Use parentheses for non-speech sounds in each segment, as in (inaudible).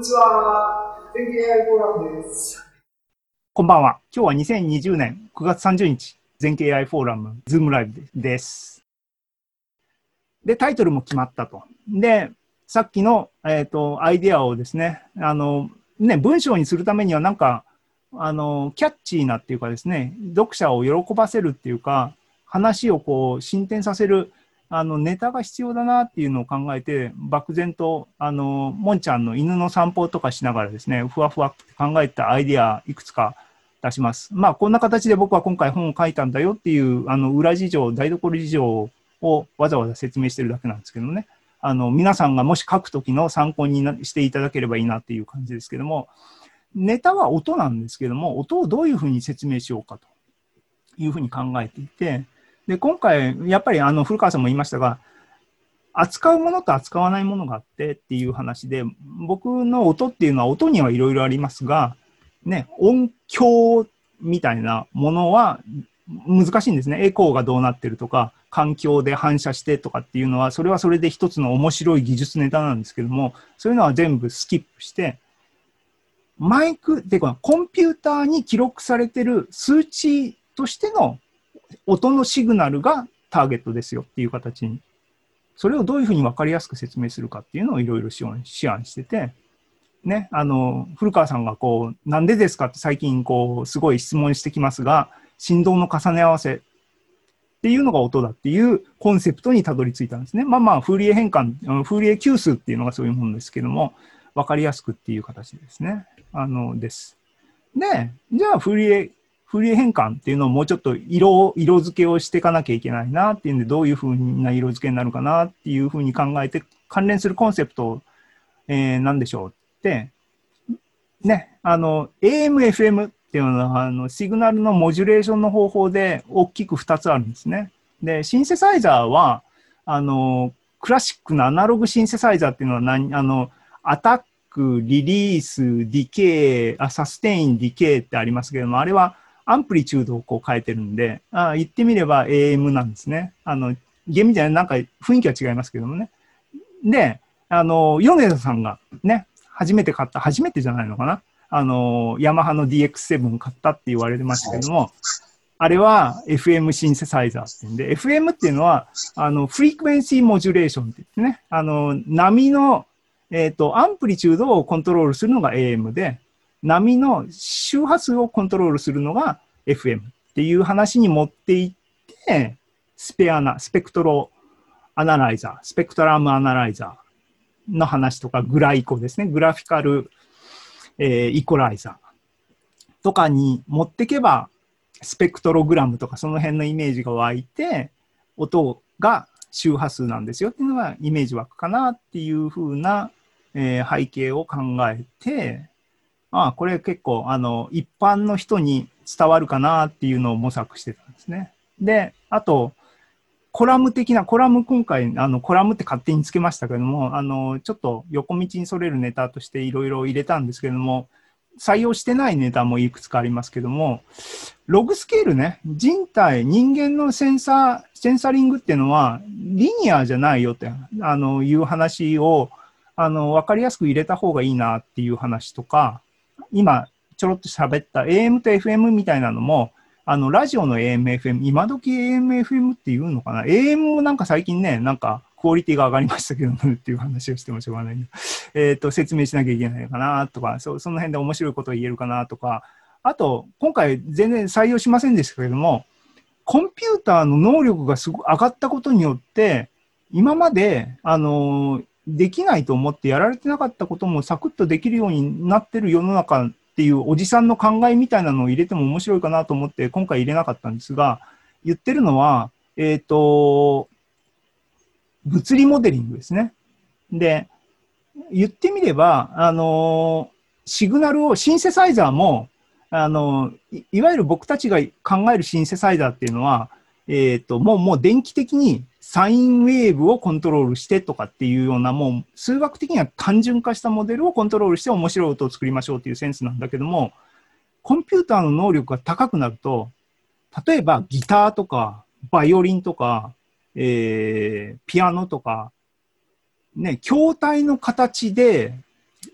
にちは。電気 AI フォーラムです。こんばんは。今日は2020年9月30日、全景 AI フォーラム、ズームライブです。で、タイトルも決まったと。で、さっきの、えっ、ー、と、アイデアをですね、あの、ね、文章にするためにはなんか、あの、キャッチーなっていうかですね、読者を喜ばせるっていうか、話をこう、進展させる、あの、ネタが必要だなっていうのを考えて、漠然と、あの、もんちゃんの犬の散歩とかしながらですね、ふわふわって考えたアイデアいくつか出します。まあ、こんな形で僕は今回本を書いたんだよっていう、あの、裏事情、台所事情をわざわざ説明してるだけなんですけどね。あの、皆さんがもし書くときの参考にしていただければいいなっていう感じですけども、ネタは音なんですけども、音をどういうふうに説明しようかというふうに考えていて、で、今回、やっぱりあの古川さんも言いましたが、扱うものと扱わないものがあってっていう話で、僕の音っていうのは音にはいろいろありますが、ね、音響みたいなものは難しいんですね。エコーがどうなってるとか、環境で反射してとかっていうのは、それはそれで一つの面白い技術ネタなんですけども、そういうのは全部スキップして、マイク、で、コンピューターに記録されてる数値としての音のシグナルがターゲットですよっていう形に、それをどういうふうに分かりやすく説明するかっていうのをいろいろ思案してて、ね、あの、古川さんがこう、なんでですかって最近こう、すごい質問してきますが、振動の重ね合わせっていうのが音だっていうコンセプトにたどり着いたんですね。まあまあ、フーリエ変換、フーリエ級数っていうのがそういうものですけども、分かりやすくっていう形ですね。あの、です。で、じゃあ、フーリエフリー変換っていうのをもうちょっと色、色付けをしていかなきゃいけないなっていうんで、どういうふうな色付けになるかなっていうふうに考えて、関連するコンセプトを、えー、何でしょうって、ね、あの、AM、FM っていうのは、あの、シグナルのモジュレーションの方法で大きく2つあるんですね。で、シンセサイザーは、あの、クラシックなアナログシンセサイザーっていうのは何、あの、アタック、リリース、ディケー、あサステイン、ディケーってありますけども、あれはアンプリチュードをこう変えてるんで、あ言ってみれば AM なんですね。あの、厳密にはない、なんか雰囲気は違いますけどもね。で、あの、米田さんがね、初めて買った、初めてじゃないのかな？あの、ヤマハの DX7 買ったって言われてましたけども、あれは FM シンセサイザーっていうんで、FM っていうのは、あの、フリークエンシーモジュレーションって言ってね、あの、波の、えっ、ー、と、アンプリチュードをコントロールするのが AM で、波の周波数をコントロールするのが FM っていう話に持っていって、スペアナ、スペクトロアナライザー、スペクトラムアナライザーの話とか、グライコですね、グラフィカル、えー、イコライザーとかに持っていけば、スペクトログラムとかその辺のイメージが湧いて、音が周波数なんですよ。っていうのがイメージ湧くかなっていうふうな、えー、背景を考えて、ああ、これ結構、あの、一般の人に伝わるかなっていうのを模索してたんですね。で、あと、コラム的な、コラム今回、あの、コラムって勝手につけましたけども、あの、ちょっと横道にそれるネタとしていろいろ入れたんですけども、採用してないネタもいくつかありますけども、ログスケールね、人体、人間のセンサー、センサリングっていうのは、リニアじゃないよって、あの、いう話を、あの、わかりやすく入れた方がいいなっていう話とか、今ちょろっと喋った AM と FM みたいなのも、あの、ラジオの AM、FM、今時 AM、FM っていうのかな ?AM もなんか最近ね、なんかクオリティが上がりましたけどっていう話をしてもしょうがない (laughs) えっ、ー、と、説明しなきゃいけないかなとか、そその辺で面白いことを言えるかなとか、あと、今回全然採用しませんでしたけれども、コンピューターの能力がすご上がったことによって、今まで、あのできないと思ってやられてなかったこともサクッとできるようになってる世の中っていうおじさんの考えみたいなのを入れても面白いかなと思って今回入れなかったんですが、言ってるのは、えっ、ー、と、物理モデリングですね。で、言ってみれば、あの、シグナルを、シンセサイザーも、あの、いわゆる僕たちが考えるシンセサイザーっていうのは、えっ、ー、と、もう、もう電気的にサインウェーブをコントロールしてとかっていうような、もう数学的には単純化したモデルをコントロールして面白い音を作りましょうっていうセンスなんだけども、コンピューターの能力が高くなると、例えばギターとか、バイオリンとか、えー、ピアノとか、ね、筐体の形で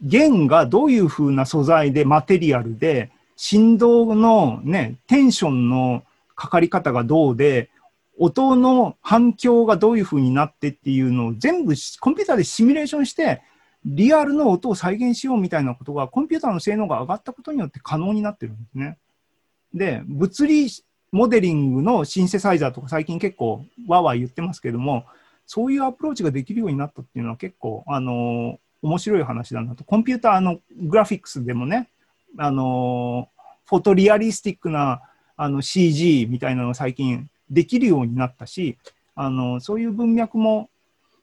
弦がどういう風な素材で、マテリアルで、振動のね、テンションのかかり方がどうで、音の反響がどういう風になってっていうのを全部コンピューターでシミュレーションして、リアルの音を再現しようみたいなことが、コンピューターの性能が上がったことによって可能になってるんですね。で、物理モデリングのシンセサイザーとか最近結構わわ言ってますけども、そういうアプローチができるようになったっていうのは結構、あの面白い話だなと。コンピューターのグラフィックスでもね、あのフォトリアリスティックなあの CG みたいなのが最近できるようになったし、あのそういう文脈も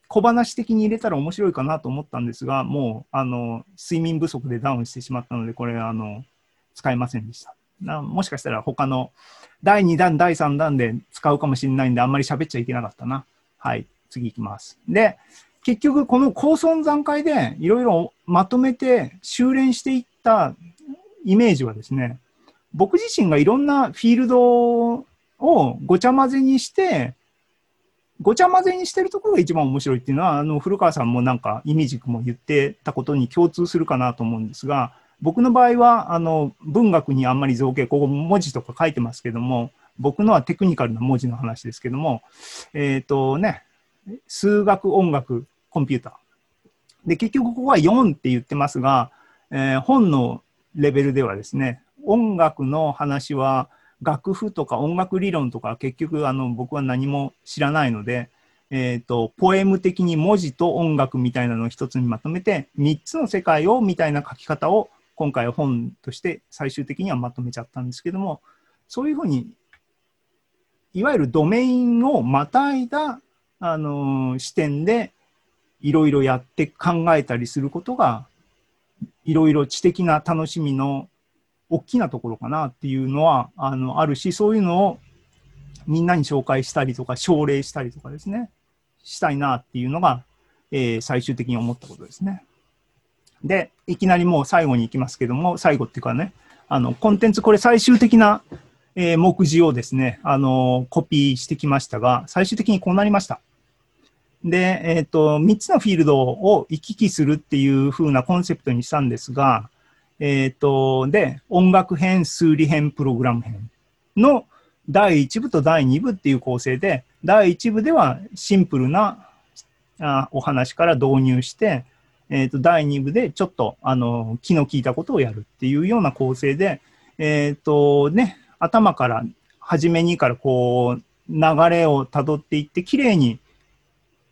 小話的に入れたら面白いかなと思ったんですが、もうあの睡眠不足でダウンしてしまったので、これあの使えませんでした。なもしかしたら他の第2弾、第3弾で使うかもしれないんで、あんまり喋っちゃいけなかったな。はい、次いきます。で、結局この高存段階でいろいろまとめて修練していったイメージはですね、僕自身がいろんなフィールドをごちゃ混ぜにして、ごちゃ混ぜにしてるところが一番面白いっていうのは、あの古川さんもなんか、イミジクも言ってたことに共通するかなと思うんですが、僕の場合はあの文学にあんまり造形、ここ文字とか書いてますけども、僕のはテクニカルな文字の話ですけども、えっ、ー、とね、数学、音楽、コンピューター。で、結局ここは4って言ってますが、えー、本のレベルではですね、音楽の話は楽譜とか音楽理論とか結局あの僕は何も知らないので、えーと、ポエム的に文字と音楽みたいなのを一つにまとめて3つの世界をみたいな書き方を今回は本として最終的にはまとめちゃったんですけどもそういうふうにいわゆるドメインをまたいだ、あのー、視点でいろいろやって考えたりすることがいろいろ知的な楽しみの大きなところかなっていうのはあのあるしそういうのをみんなに紹介したりとか奨励したりとかですねしたいなっていうのが、えー、最終的に思ったことですね。で、いきなりもう最後に行きますけども、最後っていうかね、あの、コンテンツ、これ最終的な、えー、目次をですね、あの、コピーしてきましたが、最終的にこうなりました。で、えっ、ー、と、3つのフィールドを行き来するっていう風なコンセプトにしたんですが、えっ、ー、と、で、音楽編、数理編、プログラム編の第1部と第2部っていう構成で、第1部ではシンプルなあお話から導入して、えっ、ー、と、第2部でちょっと、あの、気の利いたことをやるっていうような構成で、えっ、ー、と、ね、頭から、初めにからこう、流れをたどっていって、きれいに、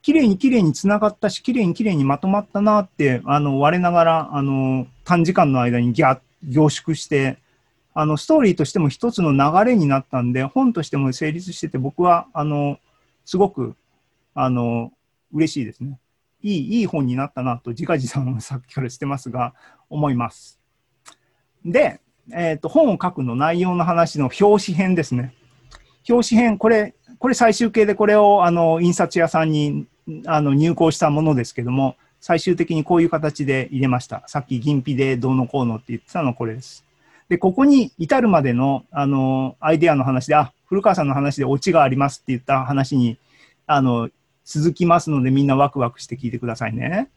きれいにきれいにつながったし、きれいにきれいにまとまったなって、あの、我ながら、あの、短時間の間にギャ、凝縮して、あの、ストーリーとしても一つの流れになったんで、本としても成立してて、僕は、あの、すごく、あの、嬉しいですね。いい、いい本になったなと、自画自賛さっきからしてますが、思います。で、えっ、ー、と、本を書くの内容の話の表紙編ですね。表紙編、これ、これ最終形でこれを、あの、印刷屋さんに、あの、入稿したものですけども、最終的にこういう形で入れました。さっき銀皮でどうのこうのって言ってたのはこれです。で、ここに至るまでの、あの、アイデアの話で、あ、古川さんの話でオチがありますって言った話に、あの、続きますので、みんなワクワクして聞いてくださいね。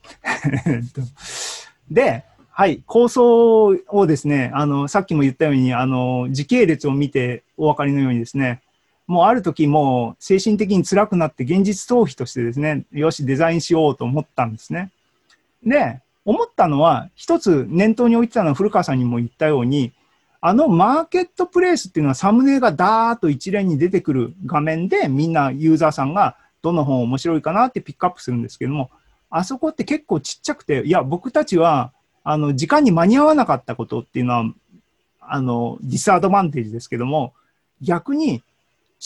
(laughs) で、はい、構想をですね、あの、さっきも言ったように、あの、時系列を見てお分かりのようにですね、もうある時もう精神的に辛くなって現実逃避としてですね、よし、デザインしようと思ったんですね。で、思ったのは、一つ念頭に置いてたのは古川さんにも言ったように、あのマーケットプレイスっていうのはサムネがダーッと一連に出てくる画面でみんなユーザーさんがどの本面白いかなってピックアップするんですけども、あそこって結構ちっちゃくて、いや、僕たちは、あの、時間に間に合わなかったことっていうのは、あの、ディスアドバンテージですけども、逆に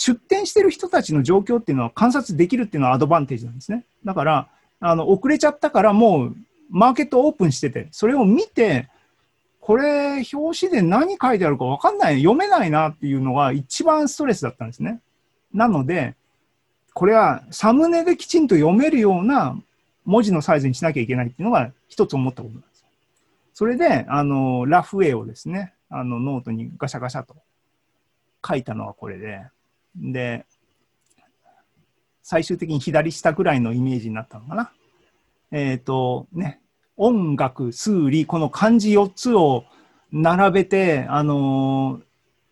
出店してる人たちの状況っていうのは観察できるっていうのはアドバンテージなんですね。だから、あの、遅れちゃったからもう、マーケットオープンしてて、それを見て、これ、表紙で何書いてあるか分かんない、読めないなっていうのが一番ストレスだったんですね。なので、これはサムネできちんと読めるような文字のサイズにしなきゃいけないっていうのが一つ思ったことなんです。それで、あの、ラフウェイをですね、あの、ノートにガシャガシャと書いたのはこれで、で、最終的に左下ぐらいのイメージになったのかな。えっ、ー、と、ね、音楽、数理、この漢字4つを並べて、あのー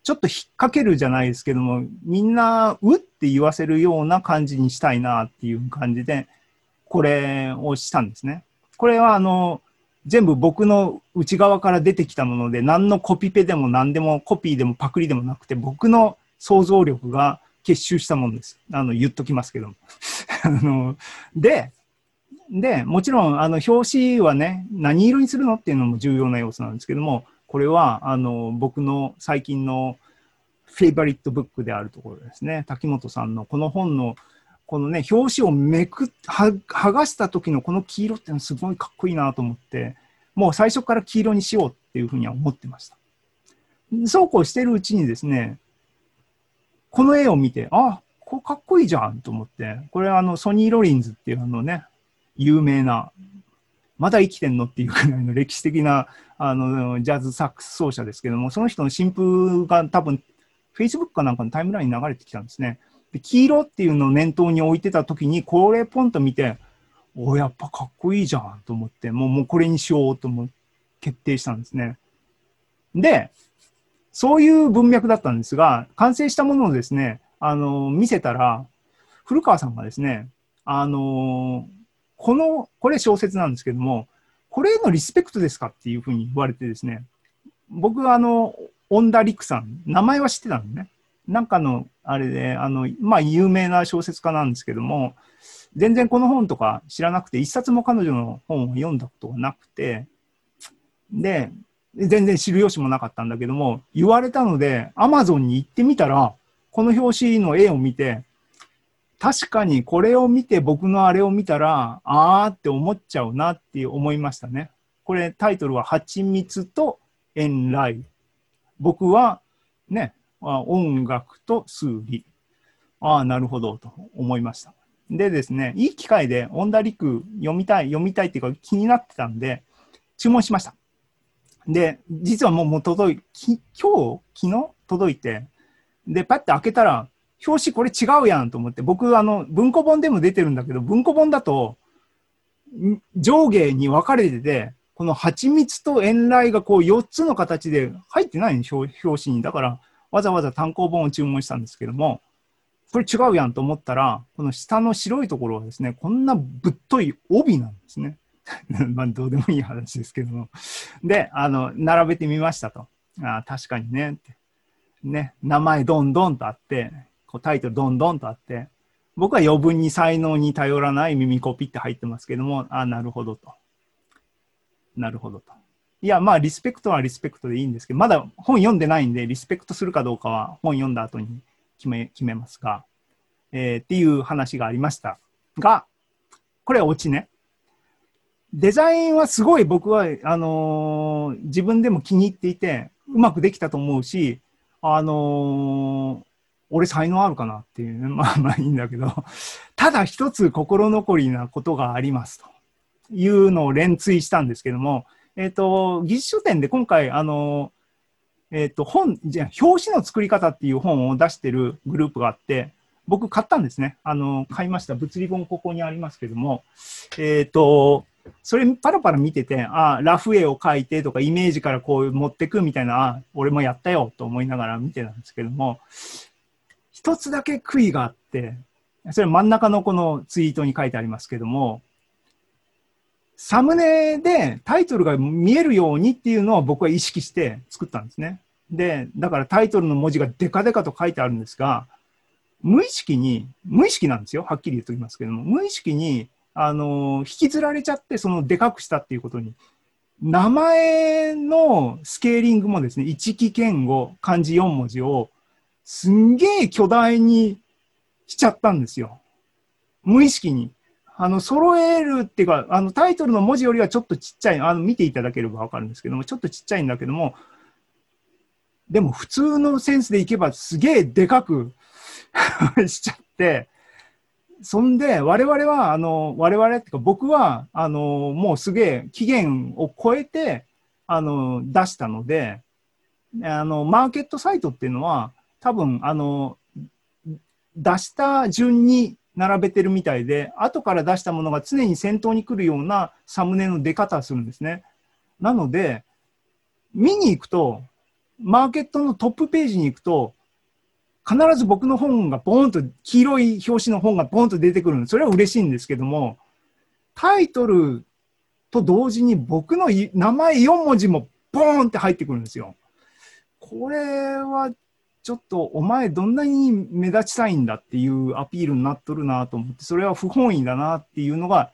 ちょっと引っ掛けるじゃないですけども、みんな、うって言わせるような感じにしたいなっていう感じで、これをしたんですね。これは、あの、全部僕の内側から出てきたもので、何のコピペでも何でもコピーでもパクリでもなくて、僕の想像力が結集したものです。あの、言っときますけども。(laughs) あの、で、で、もちろん、あの、表紙はね、何色にするのっていうのも重要な要素なんですけども、これは、あの、僕の最近のフェイバリットブックであるところですね。滝本さんのこの本の、このね、表紙をめくっ、は剥がした時のこの黄色っていうのはすごいかっこいいなと思って、もう最初から黄色にしようっていうふうには思ってました。そうこうしてるうちにですね、この絵を見て、あ、これかっこいいじゃんと思って、これあのソニー・ロリンズっていうあのね、有名な、まだ生きてんのっていうくらいの歴史的なあのジャズサックス奏者ですけども、その人の新風が多分、Facebook かなんかのタイムラインに流れてきたんですね。で黄色っていうのを念頭に置いてた時に、これポンと見て、おやっぱかっこいいじゃんと思って、もうもうこれにしようと思って決定したんですね。で、そういう文脈だったんですが、完成したものをですね、あの、見せたら、古川さんがですね、あの、この、これ小説なんですけども、これへのリスペクトですかっていうふうに言われてですね、僕はあの、恩田陸さん、名前は知ってたのね。なんかの、あれで、あの、まあ、有名な小説家なんですけども、全然この本とか知らなくて、一冊も彼女の本を読んだことがなくて、で、全然知る由もなかったんだけども、言われたので、アマゾンに行ってみたら、この表紙の絵を見て、確かにこれを見て僕のあれを見たら、あーって思っちゃうなって思いましたね。これタイトルは、蜂蜜と遠来。僕はね、音楽と数理。ああ、なるほど、と思いました。でですね、いい機会で、オンダリク読みたい、読みたいっていうか気になってたんで、注文しました。で、実はもうもう届い、き今日昨日届いて、で、パッて開けたら、表紙これ違うやんと思って、僕、あの、文庫本でも出てるんだけど、文庫本だと、上下に分かれてて、この蜂蜜と遠来がこう4つの形で入ってないの表紙に。だから、わざわざ単行本を注文したんですけども、これ違うやんと思ったら、この下の白いところはですね、こんなぶっとい帯なんですね。(laughs) まあ、どうでもいい話ですけども。で、あの、並べてみましたと。あ確かにねって。ね、名前どんどんとあって、こうタイトルどんどんとあって、僕は余分に才能に頼らない耳コピって入ってますけども、あなるほどと。なるほどと。いや、まあ、リスペクトはリスペクトでいいんですけど、まだ本読んでないんで、リスペクトするかどうかは本読んだ後に決め決めますが、えーっていう話がありましたが、これはオチね。デザインはすごい僕は、あのー自分でも気に入っていて、うまくできたと思うし、あのー俺才能あるかなっていう、(laughs) まあまあいいんだけど、ただ一つ心残りなことがありますというのを連追したんですけども、えっ、と、技術書店で今回、あのえっ、と、本、じゃ表紙の作り方っていう本を出してるグループがあって、僕買ったんですね。あの、買いました。物理本ここにありますけども、えっ、と、それパラパラ見てて、あラフ絵を描いてとか、イメージからこう持ってくみたいな、あ俺もやったよと思いながら見てたんですけども、一つだけ悔いがあって、それ真ん中のこのツイートに書いてありますけども、サムネでタイトルが見えるようにっていうのは僕は意識して作ったんですね。で、だからタイトルの文字がデカデカと書いてあるんですが、無意識に、無意識なんですよ。はっきり言っておきますけども、無意識に、あの、引きずられちゃって、そのでかくしたっていうことに、名前のスケーリングもですね、一期剣語、漢字4文字を、すんげえ巨大にしちゃったんですよ。無意識に。あの、揃えるっていうか、あの、タイトルの文字よりはちょっとちっちゃい、あの、見ていただければわかるんですけども、ちょっとちっちゃいんだけども、でも普通のセンスでいけばすげえでかく (laughs) しちゃって、そんで、我々は、あの、我々っていうか僕は、あの、もうすげえ期限を超えて、あの、出したので、あの、マーケットサイトっていうのは、多分、あの、出した順に並べてるみたいで、後から出したものが常に先頭に来るようなサムネの出方をするんですね。なので、見に行くと、マーケットのトップページに行くと、必ず僕の本がボーンと、黄色い表紙の本がボーンと出てくるんで、それは嬉しいんですけども、タイトルと同時に僕の名前4文字もボーンって入ってくるんですよ。これはちょっとお前どんなに目立ちたいんだっていうアピールになっとるなと思って、それは不本意だなっていうのが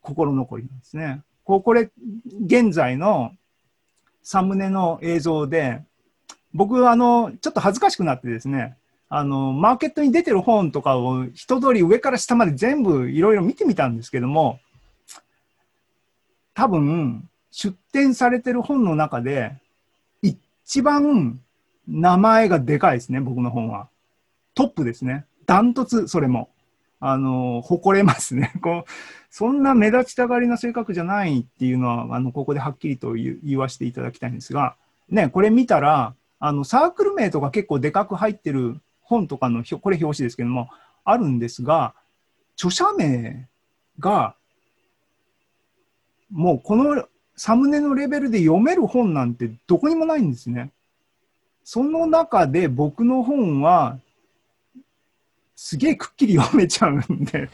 心残りなんですね。ここれ、現在のサムネの映像で、僕は、あの、ちょっと恥ずかしくなってですね、あの、マーケットに出てる本とかを一通り上から下まで全部いろいろ見てみたんですけども、多分、出展されてる本の中で、一番名前がでかいですね、僕の本は。トップですね。ダントツ、それも。あの、誇れますね。(laughs) こう、そんな目立ちたがりな性格じゃないっていうのは、あの、ここではっきりと言わせていただきたいんですが、ね、これ見たら、あの、サークル名とか結構でかく入ってる本とかの、これ表紙ですけども、あるんですが、著者名が、もうこのサムネのレベルで読める本なんてどこにもないんですね。その中で僕の本は、すげえくっきり読めちゃうんで、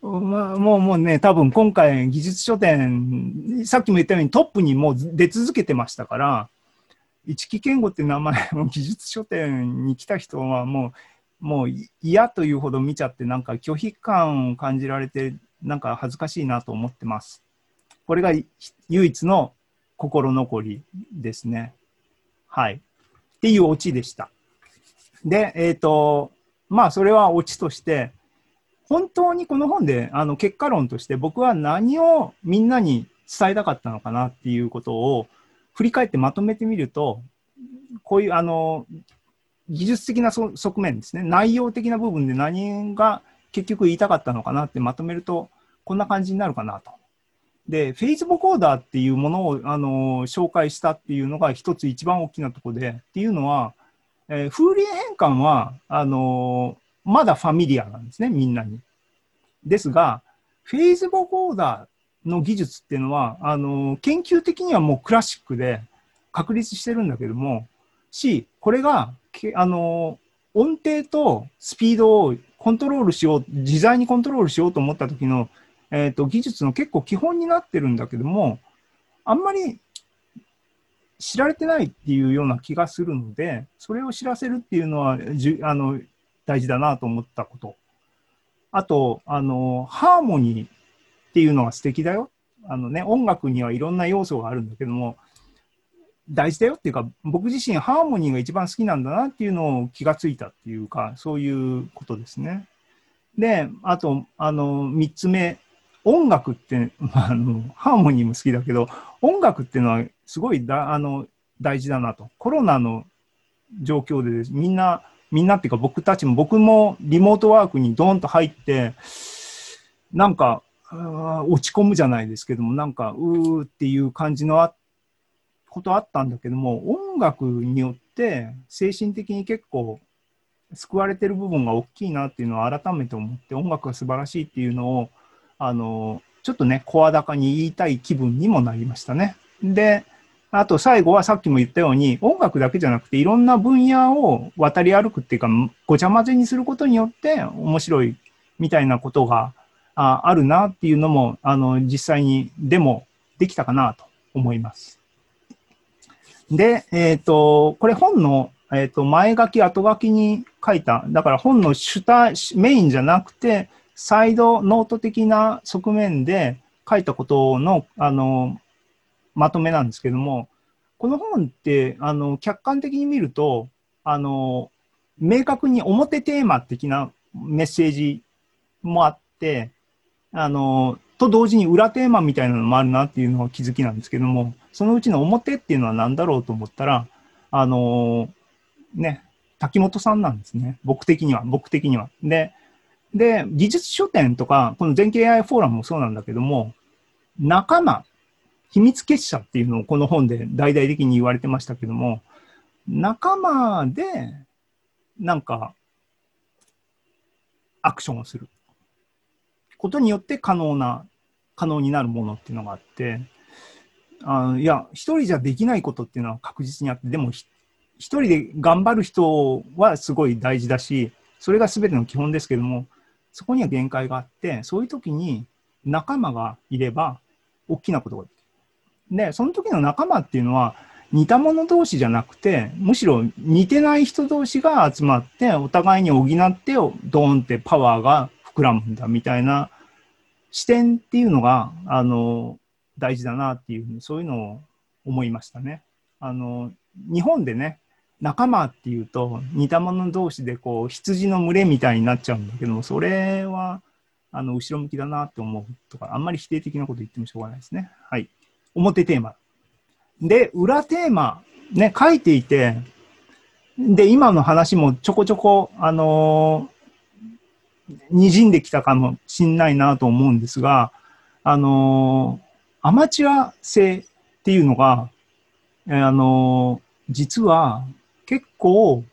まあ、もうもうね、多分今回技術書店、さっきも言ったようにトップにもう出続けてましたから、一木健吾って名前を技術書店に来た人はもう、もう嫌というほど見ちゃって、なんか拒否感を感じられて、なんか恥ずかしいなと思ってます。これが唯一の心残りですね。はい。っていうオチでした。で、えっ、ー、と、まあ、それはオチとして、本当にこの本で、あの、結果論として僕は何をみんなに伝えたかったのかなっていうことを振り返ってまとめてみると、こういう、あの、技術的な側面ですね、内容的な部分で何が結局言いたかったのかなってまとめると、こんな感じになるかなと。で、フェイズボコーダーっていうものを、あの紹介したっていうのが一つ一番大きなところで、っていうのは、えー、風鈴変換は、あのまだファミリアなんですね、みんなに。ですが、フェイズボコーダーの技術っていうのは、あの研究的にはもうクラシックで確立してるんだけども、し、これが、あの音程とスピードをコントロールしよう、自在にコントロールしようと思った時のえーと、技術の結構基本になってるんだけども、あんまり知られてないっていうような気がするので、それを知らせるっていうのはじあの大事だなと思ったこと。あと、あの、ハーモニーっていうのは素敵だよ。あのね、音楽にはいろんな要素があるんだけども、大事だよっていうか、僕自身ハーモニーが一番好きなんだなっていうのを気がついたっていうか、そういうことですね。で、あと、あの、三つ目音楽って、(laughs) あのハーモニーも好きだけど、音楽っていうのはすごいだあの大事だなと。コロナの状況でみんな、みんなっていうか僕たちも、僕もリモートワークにドーンと入って、なんか、落ち込むじゃないですけども、なんか、うーっていう感じのあことあったんだけども、音楽によって精神的に結構救われてる部分が大きいなっていうのを改めて思って、音楽が素晴らしいっていうのを、あの、ちょっとね、声高に言いたい気分にもなりましたね。で、あと最後はさっきも言ったように、音楽だけじゃなくていろんな分野を渡り歩くっていうか、ごちゃ混ぜにすることによって面白いみたいなことがああるなっていうのも、あの、実際にでもできたかなと思います。で、えっ、ー、と、これ本の、えっ、ー、と、前書き、後書きに書いた、だから本の主体、メインじゃなくて、サイドノート的な側面で書いたことの、あの、まとめなんですけども、この本って、あの、客観的に見ると、あの、明確に表テーマ的なメッセージもあって、あの、と同時に裏テーマみたいなのもあるなっていうのが気づきなんですけども、そのうちの表っていうのは何だろうと思ったら、あの、ね、滝本さんなんですね。僕的には、僕的には。で、で、技術書店とか、この全景 AI フォーラムもそうなんだけども、仲間、秘密結社っていうのをこの本で大々的に言われてましたけども、仲間で、なんか、アクションをする。ことによって可能な、可能になるものっていうのがあって、あいや、一人じゃできないことっていうのは確実にあって、でも一人で頑張る人はすごい大事だし、それが全ての基本ですけども、そこには限界があって、そういう時に仲間がいれば、大きなことができる。で、その時の仲間っていうのは、似た者同士じゃなくて、むしろ似てない人同士が集まって、お互いに補って、ドーンってパワーが膨らむんだみたいな視点っていうのが、あの、大事だなっていうふうに、そういうのを思いましたね。あの、日本でね、仲間っていうと、似た者同士でこう、羊の群れみたいになっちゃうんだけども、それは、あの、後ろ向きだなって思うとか、あんまり否定的なこと言ってもしょうがないですね。はい。表テーマ。で、裏テーマ、ね、書いていて、で、今の話もちょこちょこ、あのー、滲んできたかもしんないなと思うんですが、あのー、アマチュア性っていうのが、あのー実は結構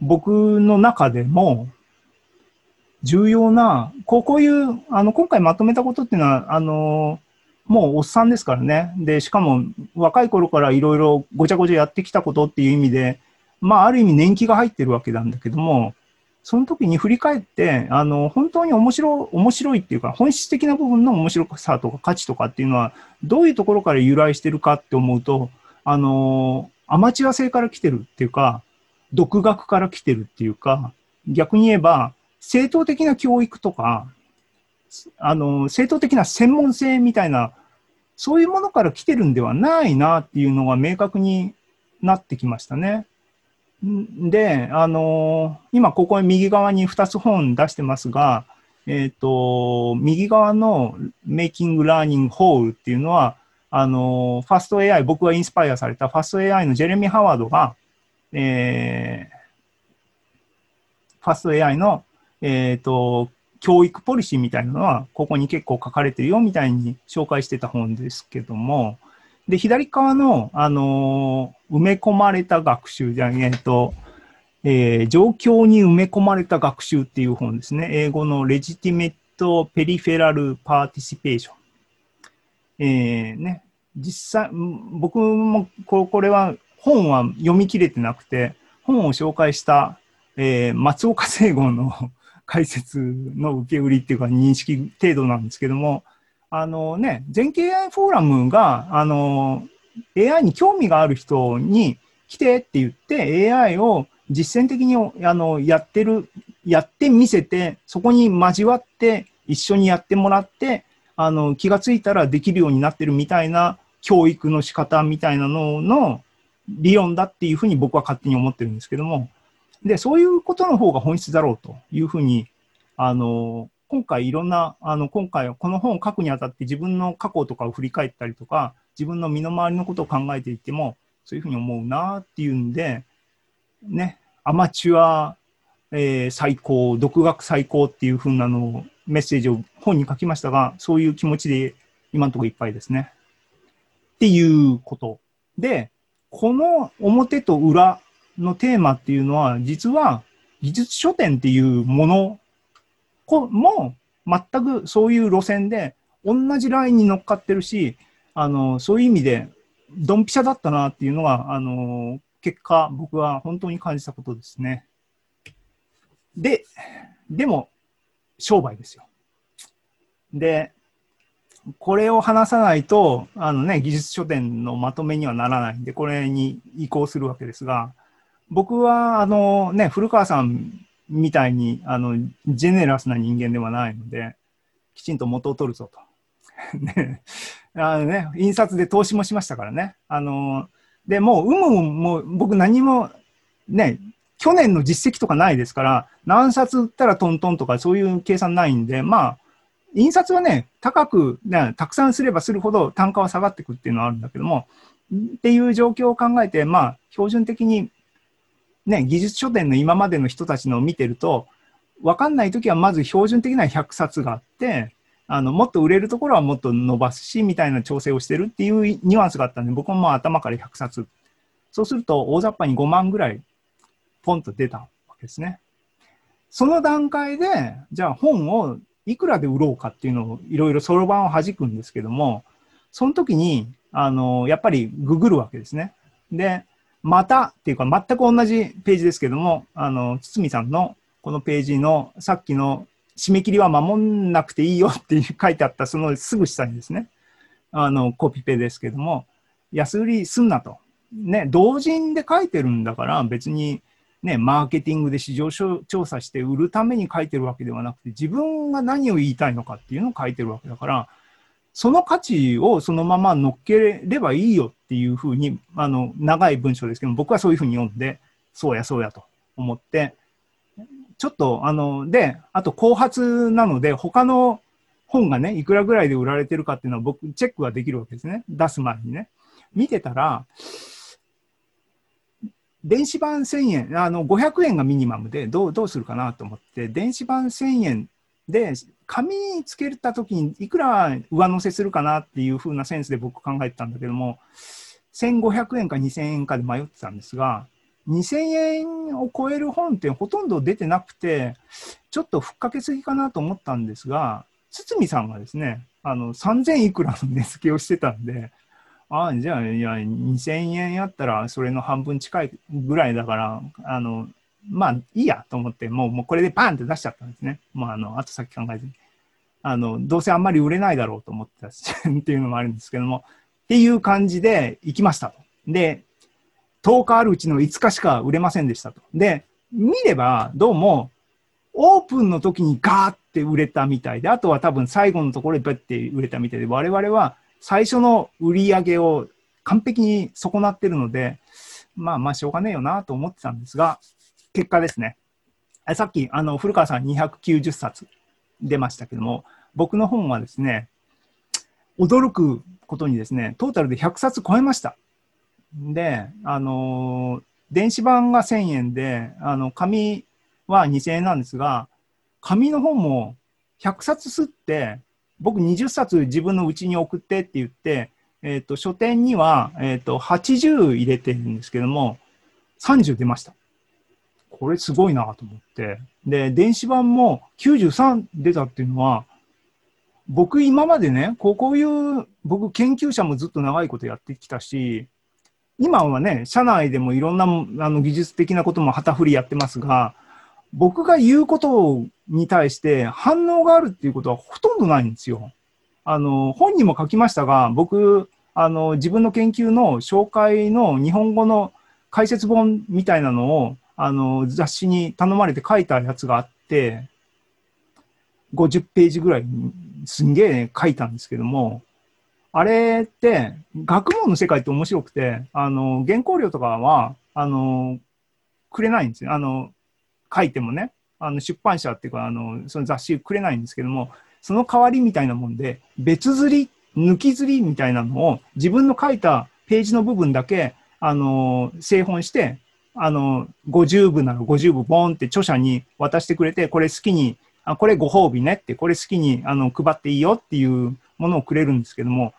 僕の中でも重要な、こうこういう、あの、今回まとめたことっていうのは、あのもうおっさんですからね。で、しかも若い頃からいろいろごちゃごちゃやってきたことっていう意味で、まあ、ある意味年季が入ってるわけなんだけども、その時に振り返って、あの、本当に面白い、面白いっていうか、本質的な部分の面白さとか価値とかっていうのは、どういうところから由来してるかって思うと、あの、アマチュア性から来てるっていうか、独学から来てるっていうか、逆に言えば、正当的な教育とか、あの、正当的な専門性みたいな、そういうものから来てるんではないなっていうのが明確になってきましたね。で、あの今ここ右側に2つ本出してますが、えっ、と、右側の Making Learning Whole っていうのは、あの、ファスト AI、僕がインスパイアされたファスト AI のジェレミー・ハワードが、えーファスト AI の、えっ、と、教育ポリシーみたいなのは、ここに結構書かれてるよみたいに紹介してた本ですけども、で、左側の、あの埋め込まれた学習じゃん、えっ、と、えー状況に埋め込まれた学習っていう本ですね。英語の Legitimate Peripheral Participation。えーね、実際、僕もここれは本は読み切れてなくて、本を紹介した、えー松岡聖吾の解説の受け売りっていうか認識程度なんですけども、あのね、全経 AI フォーラムが、あの、AI に興味がある人に来てって言って AI を実践的にあのやってる、やってみせて、そこに交わって一緒にやってもらって、あの気がついたらできるようになってるみたいな教育の仕方みたいなのの理論だっていうふうに僕は勝手に思ってるんですけども、で、そういうことの方が本質だろうというふうに、あの、今回いろんな、あの、今回この本を書くにあたって自分の過去とかを振り返ったりとか、自分の身の回りのことを考えていても、そういうふうに思うなっていうんで、ね、アマチュア、えー最高、独学最高っていうふうなのを、メッセージを本に書きましたが、そういう気持ちで今のところいっぱいですね。っていうこと。で、この表と裏のテーマっていうのは、実は技術書店っていうものこも全くそういう路線で同じラインに乗っかってるし、あの、そういう意味でドンピシャだったなっていうのが、あの、結果僕は本当に感じたことですね。で、でも商売ですよ。で、これを話さないと、あのね、技術書店のまとめにはならないんで、これに移行するわけですが、僕は、あのね、古川さんみたいに、あの、ジェネラスな人間ではないので、きちんと元を取るぞと。(laughs) ね、あのね、印刷で投資もしましたからね。あの、で、もう、有無も僕何も、ね、去年の実績とかないですから、何冊売ったらトントンとかそういう計算ないんで、まあ、印刷はね、高く、ね、たくさんすればするほど単価は下がっていくっていうのはあるんだけども、っていう状況を考えて、まあ、標準的に、ね、技術書店の今までの人たちのを見てると、わかんないときはまず標準的な100冊があって、あの、もっと売れるところはもっと伸ばすし、みたいな調整をしてるっていうニュアンスがあったんで、僕ももう頭から100冊。そうすると、大雑把に5万ぐらい、ポンと出たわけですね。その段階で、じゃあ本をいくらで売ろうかっていうのをいろいろそろばんを弾くんですけども、その時に、あの、やっぱりググるわけですね。で、またっていうか全く同じページですけども、あの、堤さんのこのページのさっきの締め切りは守んなくていいよって (laughs) 書いてあったそのすぐ下にですね、あの、コピペですけども、安売りすんなと。ね、同人で書いてるんだから別にね、マーケティングで市場調査して売るために書いてるわけではなくて、自分が何を言いたいのかっていうのを書いてるわけだから、その価値をそのまま乗っければいいよっていうふうに、あの、長い文章ですけど、僕はそういうふうに読んで、そうやそうやと思って、ちょっと、あの、で、あと後発なので、他の本がね、いくらぐらいで売られてるかっていうのは僕、チェックができるわけですね。出す前にね。見てたら、電子版1000円、あの500円がミニマムでどうどうするかなと思って、電子版1000円で紙につけたときにいくら上乗せするかなっていう風なセンスで僕考えてたんだけども、1500円か2000円かで迷ってたんですが、2000円を超える本ってほとんど出てなくて、ちょっとふっかけすぎかなと思ったんですが、堤さんがですね、あの3000いくらの値付けをしてたんで、ああ、じゃあ、いや、2000円やったら、それの半分近いぐらいだから、あの、まあ、いいやと思って、もう、もうこれでバンって出しちゃったんですね。もう、あの、後先考えずに。あの、どうせあんまり売れないだろうと思ってたしっていうのもあるんですけども、っていう感じで行きましたと。で、10日あるうちの5日しか売れませんでしたと。で、見れば、どうも、オープンの時にガーって売れたみたいで、あとは多分最後のところでバッて売れたみたいで、我々は最初の売り上げを完璧に損なってるので、まあまあしょうがねえよなと思ってたんですが、結果ですね。さっき、あの、古川さん290冊出ましたけども、僕の本はですね、驚くことにですね、トータルで100冊超えました。で、あの、電子版が1000円で、あの、紙は2000円なんですが、紙の本も100冊吸って、僕20冊自分のうちに送ってって言って、えっ、ー、と、書店には、えっ、ー、と、80入れてるんですけども、30出ました。これすごいなと思って。で、電子版も93出たっていうのは、僕今までね、こういう、僕研究者もずっと長いことやってきたし、今はね、社内でもいろんなあの技術的なことも旗振りやってますが、僕が言うことに対して反応があるっていうことはほとんどないんですよ。あの、本にも書きましたが、僕、あの、自分の研究の紹介の日本語の解説本みたいなのを、あの、雑誌に頼まれて書いたやつがあって、50ページぐらいすんげえ書いたんですけども、あれって、学問の世界って面白くて、あの、原稿料とかは、あの、くれないんですよ。あの、書いてもね、あの出版社っていうか、あの、その雑誌くれないんですけども、その代わりみたいなもんで、別釣り、抜き釣りみたいなのを自分の書いたページの部分だけ、あの、製本して、あの、50部なら50部ボーンって著者に渡してくれて、これ好きに、あこれご褒美ねって、これ好きにあの配っていいよっていうものをくれるんですけども、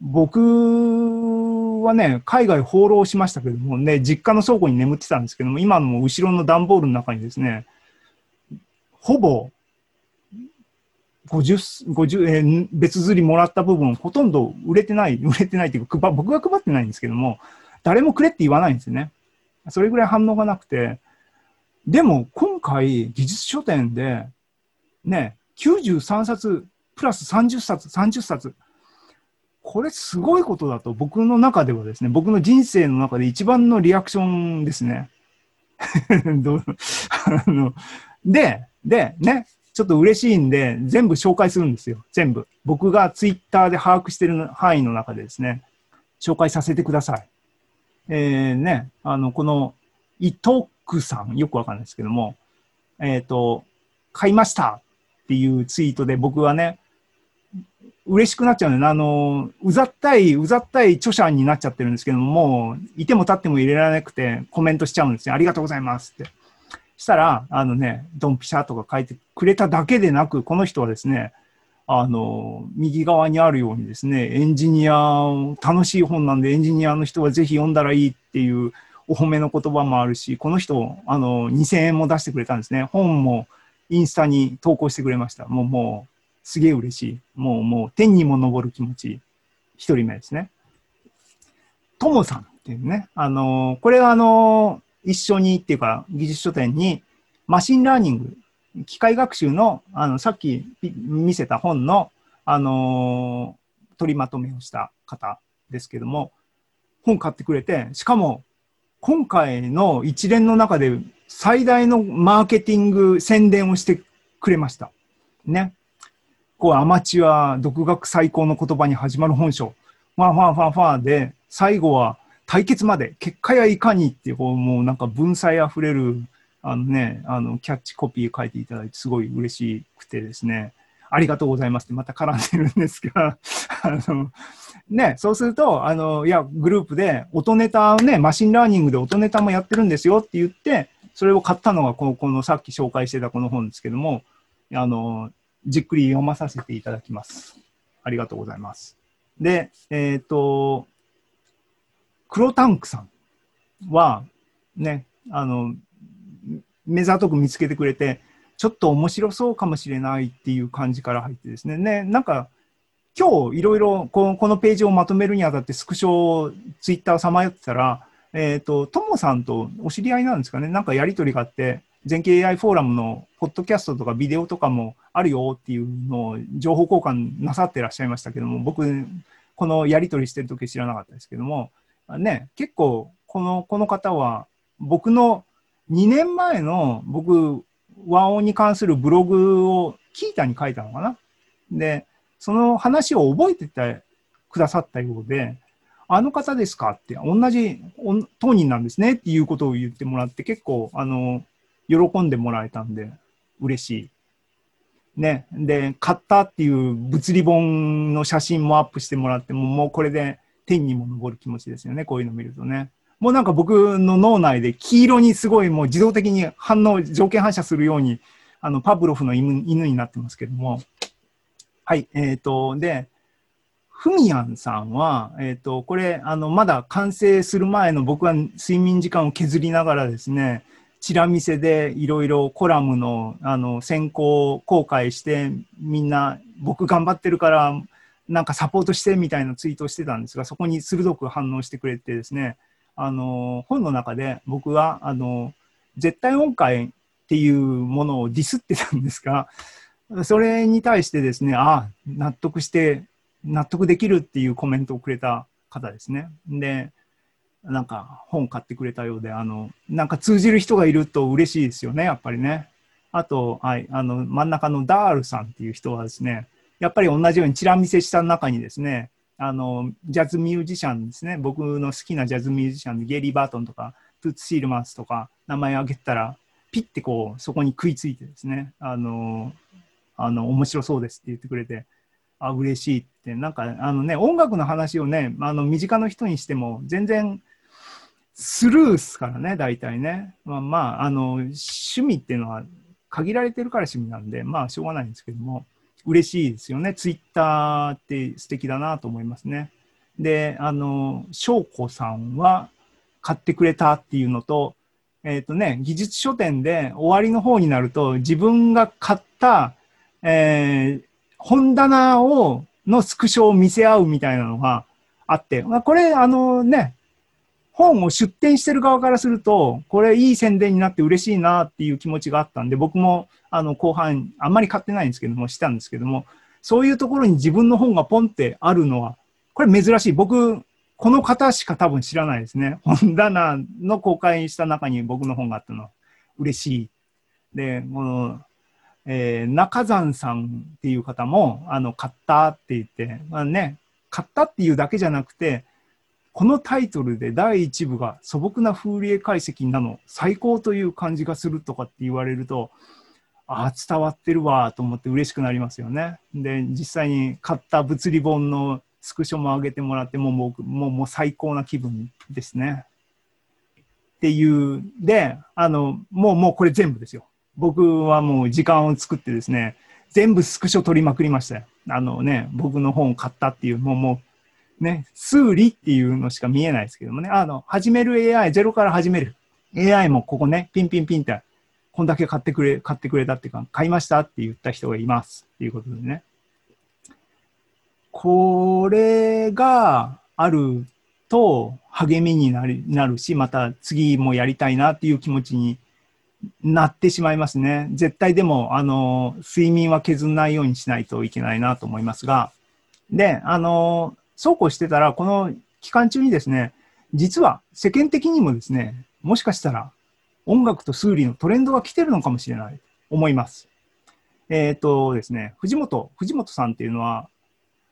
僕はね、海外放浪しましたけどもね、実家の倉庫に眠ってたんですけども、今の後ろの段ボールの中にですね、ほぼ50、50えー、別釣りもらった部分、ほとんど売れてない、売れてないっていうか、僕が配ってないんですけども、誰もくれって言わないんですよね。それぐらい反応がなくて、でも今回、技術書店で、ね、93冊、プラス30冊、30冊、これすごいことだと僕の中ではですね、僕の人生の中で一番のリアクションですね。(laughs) (laughs) あので、で、ね、ちょっと嬉しいんで、全部紹介するんですよ。全部。僕がツイッターで把握している範囲の中でですね、紹介させてください。えー、ね、あの、この、伊藤区さん、よくわかんないですけども、えっ、ー、と、買いましたっていうツイートで僕はね、嬉しくなっちゃうんだよあの、うざったい、うざったい著者になっちゃってるんですけども、もう、いても立っても入れられなくてコメントしちゃうんですよ。ありがとうございますって。したら、あのね、ドンピシャとか書いてくれただけでなく、この人はですね、あの、右側にあるようにですね、エンジニア、楽しい本なんでエンジニアの人はぜひ読んだらいいっていうお褒めの言葉もあるし、この人、あの、2000円も出してくれたんですね。本もインスタに投稿してくれました。もう、もう、すげえ嬉しい。もう、もう、天にも昇る気持ち。一人目ですね。ともさんっていうね、あのこれはあの一緒にっていうか、技術書典に、 machine learning、機械学習の、あの、さっき見せた本の、あのー取りまとめをした方ですけども、本買ってくれて、しかも、今回の一連の中で最大のマーケティング宣伝をしてくれました。ね。こう、アマチュア、独学最高の言葉に始まる本書。ファンファンファンファンで、最後は対決まで、結果やいかにっていう、こうもうなんか文才あふれる、あのね、あの、キャッチコピー書いていただいて、すごい嬉しくてですね、ありがとうございますってまた絡んでるんですが、(laughs) あの、ね、そうすると、あの、いや、グループで音ネタをね、 machine learning で音ネタもやってるんですよって言って、それを買ったのがこの、このさっき紹介してたこの本ですけども、あの、じっくり読まさせていただきます。ありがとうございます。で、えっ、と、黒タンクさんは、ね、あの、目ざとく見つけてくれて、ちょっと面白そうかもしれないっていう感じから入ってですね、ね、なんか、今日いろいろこのこのページをまとめるにあたってスクショをツイッターさまよってたら、えっ、と、ともさんとお知り合いなんですかね、なんかやりとりがあって、全景 AI フォーラムのポッドキャストとかビデオとかもあるよっていうのを情報交換なさってらっしゃいましたけども、僕、このやりとりしてる時知らなかったですけども、ね、結構この、この方は僕の2年前の僕、和音に関するブログをキータに書いたのかな。で、その話を覚えててくださったようで、あの方ですか？って、同じ当人なんですね？っていうことを言ってもらって、結構、あの、喜んでもらえたんで、嬉しい。ね。で、買ったっていう物理本の写真もアップしてもらっても、もうこれで天にも昇る気持ちですよね。こういうの見るとね。もうなんか僕の脳内で黄色にすごいもう自動的に反応、条件反射するように、あの、パブロフの犬犬になってますけども。はい。えっ、と、で、ふみやんさんは、えっ、と、これ、あの、まだ完成する前の僕は睡眠時間を削りながらですね、チラ見せでいろいろコラムのあの先行公開してみんな僕頑張ってるからなんかサポートしてみたいなツイートをしてたんですがそこに鋭く反応してくれてですねあの本の中で僕はあの絶対音階っていうものをディスってたんですがそれに対してですねあ納得して納得できるっていうコメントをくれた方ですね。でなんか本買ってくれたようで、あの、なんか通じる人がいると嬉しいですよね、やっぱりね。あと、はい、あの、真ん中のダールさんっていう人はですね、やっぱり同じようにチラ見せした中にですね、あの、ジャズミュージシャンですね、僕の好きなジャズミュージシャンでゲイリー・バートンとか、トゥーツ・シールマンスとか、名前挙げたら、ピッてこう、そこに食いついてですね、あの、あの、面白そうですって言ってくれて、あ、嬉しいって、なんか、あのね、音楽の話をね、あの、身近な人にしても、全然、スルーっすからね、大体ね。まあ、まあ、あの、趣味っていうのは限られてるから趣味なんで、まあ、しょうがないんですけども、嬉しいですよね。ツイッターって素敵だなと思いますね。で、あの、翔子さんは買ってくれたっていうのと、えっ、とね、技術書店で終わりの方になると、自分が買った、えー本棚を、のスクショを見せ合うみたいなのがあって、まあ、これ、あのね、本を出展してる側からすると、これいい宣伝になって嬉しいなっていう気持ちがあったんで、僕もあの後半、あんまり買ってないんですけども、したんですけども、そういうところに自分の本がポンってあるのは、これ珍しい。僕、この方しか多分知らないですね。本棚の公開した中に僕の本があったのは嬉しい。で、この、えー中山さんっていう方も、あの、買ったって言って、まあね、買ったっていうだけじゃなくて、このタイトルで第一部が素朴なフーリエ解析なの最高という感じがするとかって言われるとああ伝わってるわと思って嬉しくなりますよね。で実際に買った物理本のスクショも上げてもらってもう僕もうもう最高な気分ですね。っていうであのもうもうこれ全部ですよ。僕はもう時間を作ってですね全部スクショ取りまくりましたよ。あのね僕の本を買ったっていうもうもうね、数理っていうのしか見えないですけどもね、あの、始める AI、ゼロから始める AI もここね、ピンピンピンって、こんだけ買ってくれ、買ってくれたっていうか、買いましたって言った人がいますっていうことでね。これがあると励みになるなるし、また次もやりたいなっていう気持ちになってしまいますね。絶対でも、あの、睡眠は削らないようにしないといけないなと思いますが、で、あの、そうこうしてたら、この期間中にですね、実は世間的にもですね、もしかしたら音楽と数理のトレンドが来てるのかもしれないと思います。えっ、とですね、藤本、藤本さんっていうのは、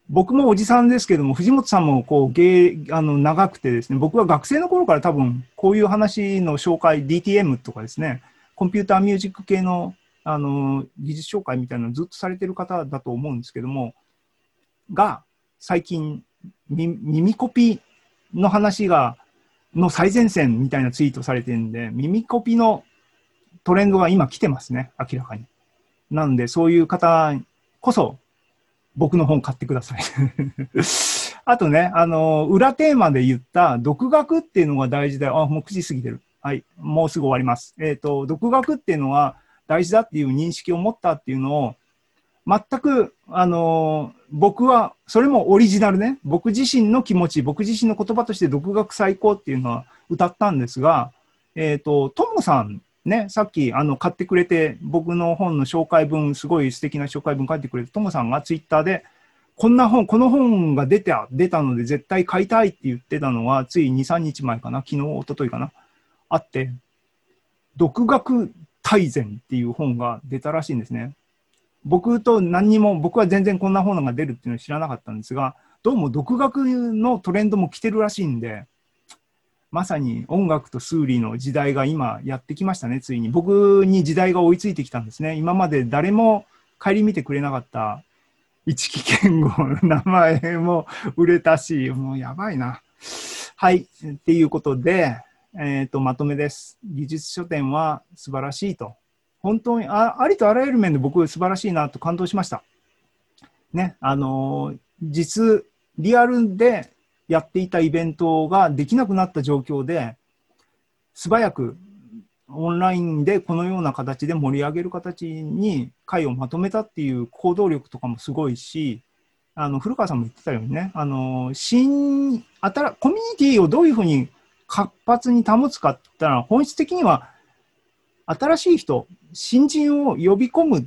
僕もおじさんですけども、藤本さんもこう芸あの長くてですね、僕は学生の頃から多分こういう話の紹介、DTM とかですね、コンピューターミュージック系のあの技術紹介みたいなのをずっとされてる方だと思うんですけども、が最近耳コピの話がの最前線みたいなツイートされてるんで、耳コピのトレンドが今来てますね、明らかに。なんで、そういう方こそ僕の本買ってください (laughs) あとね、あの、裏テーマで言った独学っていうのが大事だよ。あ、もう9時過ぎてる。はい。もうすぐ終わります。えっ、ー、と、独学っていうのは大事だっていう認識を持ったっていうのを、全く、あの、僕は、それもオリジナルね。僕自身の気持ち、僕自身の言葉として独学最高っていうのは歌ったんですが、えっ、ー、と、トモさんね、さっきあの買ってくれて、僕の本の紹介文、すごい素敵な紹介文書いてくれて、ともさんがツイッターで、こんな本、この本が出た、出たので絶対買いたいって言ってたのは、つい2、3日前かな、昨日、一昨日かな、あって、独学大全っていう本が出たらしいんですね。僕と何にも、僕は全然こんな本が出るっていうのを知らなかったんですが、どうも独学のトレンドも来てるらしいんで、まさに音楽と数理の時代が今やってきましたね、ついに。僕に時代が追いついてきたんですね。今まで誰も顧みてくれなかった一木健吾の名前も売れたし、もうやばいな。はい。っていうことで、えっ、ー、と、まとめです。技術書店は素晴らしいと。本当にあ、ありとあらゆる面で僕素晴らしいなと感動しました。ね、あの実、リアルでやっていたイベントができなくなった状況で、素早くオンラインでこのような形で盛り上げる形に会をまとめたっていう行動力とかもすごいし、あの古川さんも言ってたようにね、あの新あたらコミュニティをどういうふうに活発に保つかって言ったら、本質的には新しい人、新人を呼び込むっ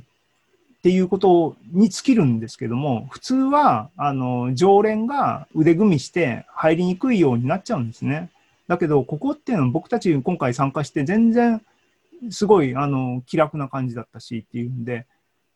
ていうことに尽きるんですけども、普通は、あの、常連が腕組みして入りにくいようになっちゃうんですね。だけど、ここっていうのは僕たち今回参加して全然すごい、あの、気楽な感じだったしっていうんで、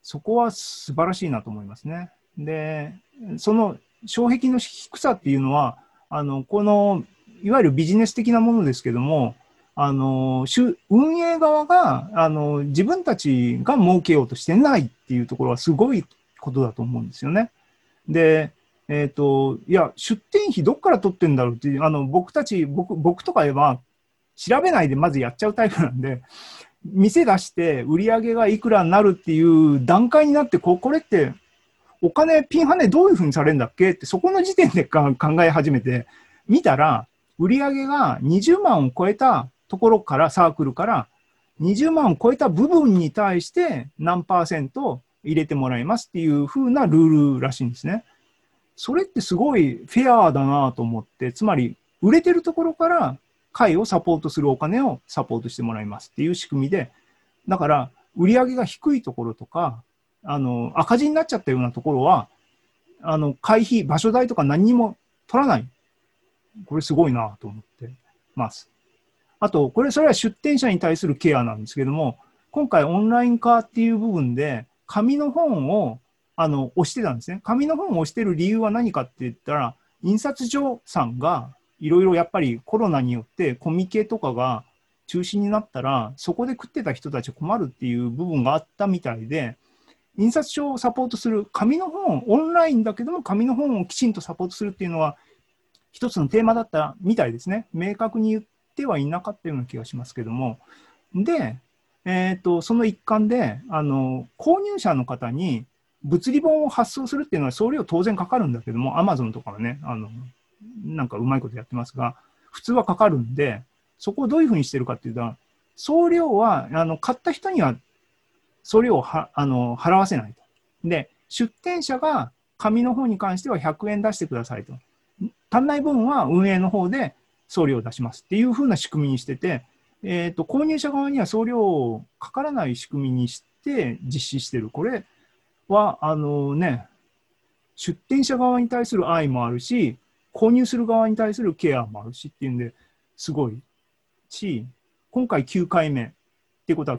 そこは素晴らしいなと思いますね。で、その障壁の低さっていうのは、あの、この、いわゆるビジネス的なものですけども、あの、運営側が、あの、自分たちが儲けようとしてないっていうところはすごいことだと思うんですよね。で、えっ、ー、と、いや、出店費どっから取ってんだろうっていう、あの、僕たち、僕、僕とかは、調べないでまずやっちゃうタイプなんで、店出して売り上げがいくらになるっていう段階になって、ここれって、お金、ピンハネどういうふうにされるんだっけ？って、そこの時点で考え始めて、見たら、売り上げが20万を超えたところから、サークルから、20万を超えた部分に対して何パーセント入れてもらいますっていう風なルールらしいんですね。それってすごいフェアだなと思って、つまり売れてるところから会をサポートするお金をサポートしてもらいますっていう仕組みで、だから売り上げが低いところとか、あの赤字になっちゃったようなところは、あの会費、場所代とか何にも取らない。これすごいなと思ってます。あと、これ、それは出店者に対するケアなんですけども、今回オンライン化っていう部分で、紙の本をあの押してたんですね。紙の本を押してる理由は何かって言ったら、印刷所さんがいろいろやっぱりコロナによってコミケとかが中止になったら、そこで食ってた人たち困るっていう部分があったみたいで、印刷所をサポートする紙の本、オンラインだけども紙の本をきちんとサポートするっていうのは、一つのテーマだったみたいですね。明確に言ってはいなかったような気がしますけども。で、えーと、その一環であの購入者の方に物理本を発送するっていうのは送料当然かかるんだけども、アマゾンとかはね、あのなんかうまいことやってますが、普通はかかるんで、そこをどういうふうにしてるかっていうと、送料は、あの、買った人には送料をはあの払わせないと。で、出店者が紙の方に関しては100円出してくださいと。足んない分は運営の方で送料を出しますっていう風な仕組みにしてて、えーと、購入者側には送料かからない仕組みにして実施してる。これは、あのね、出店者側に対する愛もあるし、購入する側に対するケアもあるしっていうんで、すごいし、今回9回目っていうことは、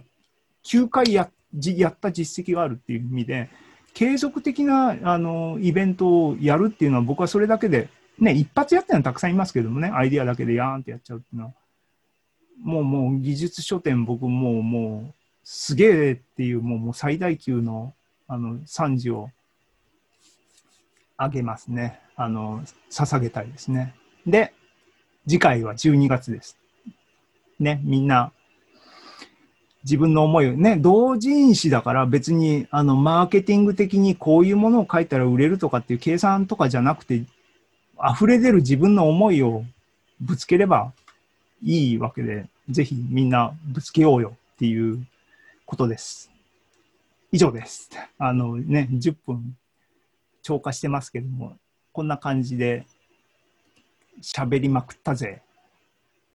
9回ややった実績があるっていう意味で、継続的なあのイベントをやるっていうのは、僕はそれだけで、ね、一発やってるのはたくさんいますけどもね、アイディアだけでやーんってやっちゃうっていうのは、もうもう技術書店、僕もう、もう、すげえっていう、もうもう最大級のあの賛辞をあげますね。あの、捧げたいですね。で、次回は12月です。ね、みんな、自分の思いをね、同人誌だから別に、あの、マーケティング的にこういうものを書いたら売れるとかっていう計算とかじゃなくて、溢れ出る自分の思いをぶつければいいわけで、ぜひみんなぶつけようよっていうことです。以上です。あのね、10分超過してますけども、こんな感じで喋りまくったぜ